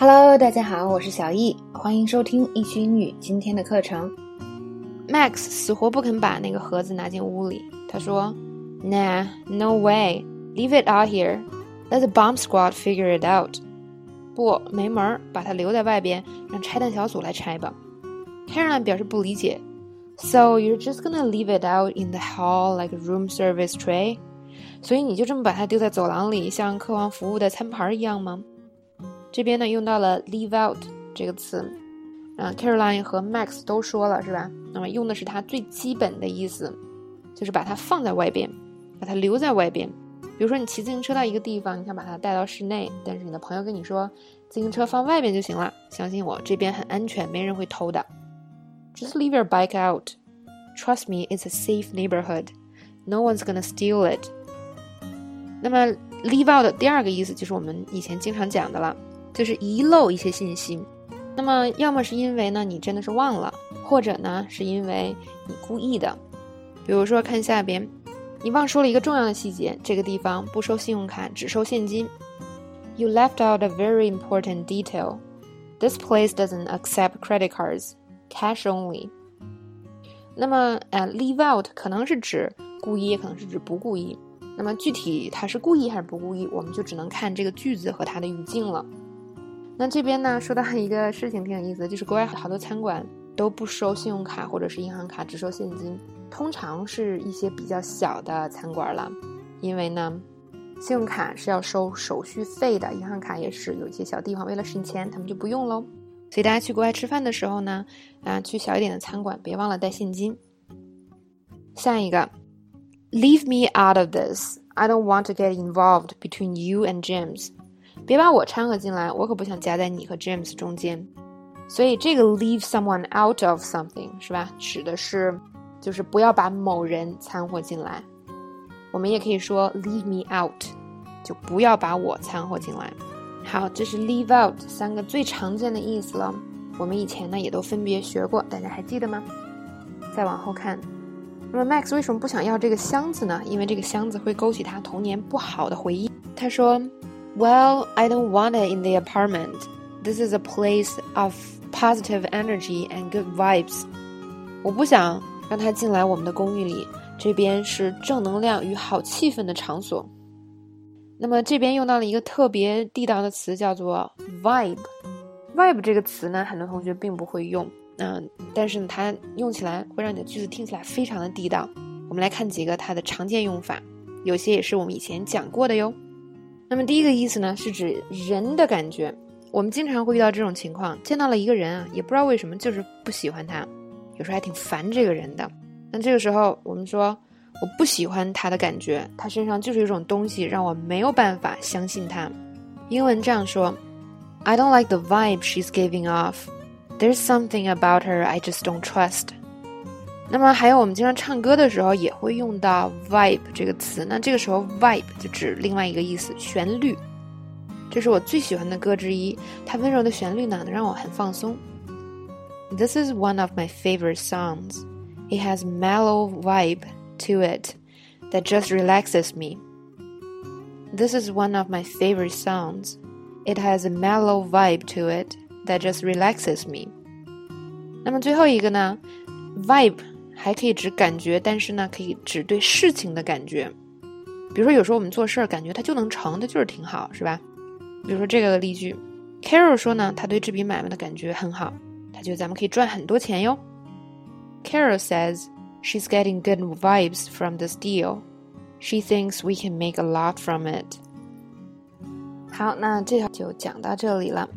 Hello，大家好，我是小易，欢迎收听易趣英语今天的课程。Max 死活不肯把那个盒子拿进屋里，他说：“Nah, no way, leave it out here. Let the bomb squad figure it out.” 不，没门儿，把它留在外边，让拆弹小组来拆吧。Caroline 表示不理解。So you're just gonna leave it out in the hall like a room service tray？所以你就这么把它丢在走廊里，像客房服务的餐盘一样吗？这边呢用到了 leave out 这个词，啊，Caroline 和 Max 都说了是吧？那么用的是它最基本的意思，就是把它放在外边，把它留在外边。比如说你骑自行车到一个地方，你想把它带到室内，但是你的朋友跟你说自行车放外边就行了，相信我，这边很安全，没人会偷的。Just leave your bike out. Trust me, it's a safe neighborhood. No one's gonna steal it. 那么 leave out 的第二个意思就是我们以前经常讲的了。就是遗漏一些信息，那么要么是因为呢你真的是忘了，或者呢是因为你故意的。比如说看下边，你忘说了一个重要的细节，这个地方不收信用卡，只收现金。You left out a very important detail. This place doesn't accept credit cards, cash only. 那么呃，leave out 可能是指故意，也可能是指不故意。那么具体它是故意还是不故意，我们就只能看这个句子和它的语境了。那这边呢，说到一个事情挺有意思的，就是国外好多餐馆都不收信用卡或者是银行卡，只收现金。通常是一些比较小的餐馆了，因为呢，信用卡是要收手续费的，银行卡也是。有一些小地方为了省钱，他们就不用喽。所以大家去国外吃饭的时候呢，啊，去小一点的餐馆，别忘了带现金。下一个，Leave me out of this. I don't want to get involved between you and James. 别把我掺和进来，我可不想夹在你和 James 中间。所以这个 leave someone out of something 是吧？指的是就是不要把某人掺和进来。我们也可以说 leave me out，就不要把我掺和进来。好，这是 leave out 三个最常见的意思了。我们以前呢也都分别学过，大家还记得吗？再往后看，那么 Max 为什么不想要这个箱子呢？因为这个箱子会勾起他童年不好的回忆。他说。Well, I don't want it in the apartment. This is a place of positive energy and good vibes. 我不想让他进来我们的公寓里，这边是正能量与好气氛的场所。那么这边用到了一个特别地道的词，叫做 vibe。vibe 这个词呢，很多同学并不会用，嗯，但是，它用起来会让你的句子听起来非常的地道。我们来看几个它的常见用法，有些也是我们以前讲过的哟。那么第一个意思呢，是指人的感觉。我们经常会遇到这种情况，见到了一个人啊，也不知道为什么，就是不喜欢他，有时候还挺烦这个人的。那这个时候，我们说我不喜欢他的感觉，他身上就是一种东西，让我没有办法相信他。英文这样说：I don't like the vibe she's giving off. There's something about her I just don't trust. 那么还有，我们经常唱歌的时候也会用到 vibe 这个词。那这个时候 vibe 就指另外一个意思，旋律。这是我最喜欢的歌之一，它温柔的旋律呢，能让我很放松。This is one of my favorite songs. It has mellow vibe to it that just relaxes me. This is one of my favorite songs. It has a mellow vibe to it that just relaxes me. 那么最后一个呢，vibe 还可以指感觉，但是呢，可以指对事情的感觉。比如说，有时候我们做事儿，感觉它就能成，它就是挺好，是吧？比如说这个例句，Carol 说呢，他对这笔买卖的感觉很好，他觉得咱们可以赚很多钱哟。Carol says she's getting good vibes from this deal. She thinks we can make a lot from it. 好，那这条就讲到这里了。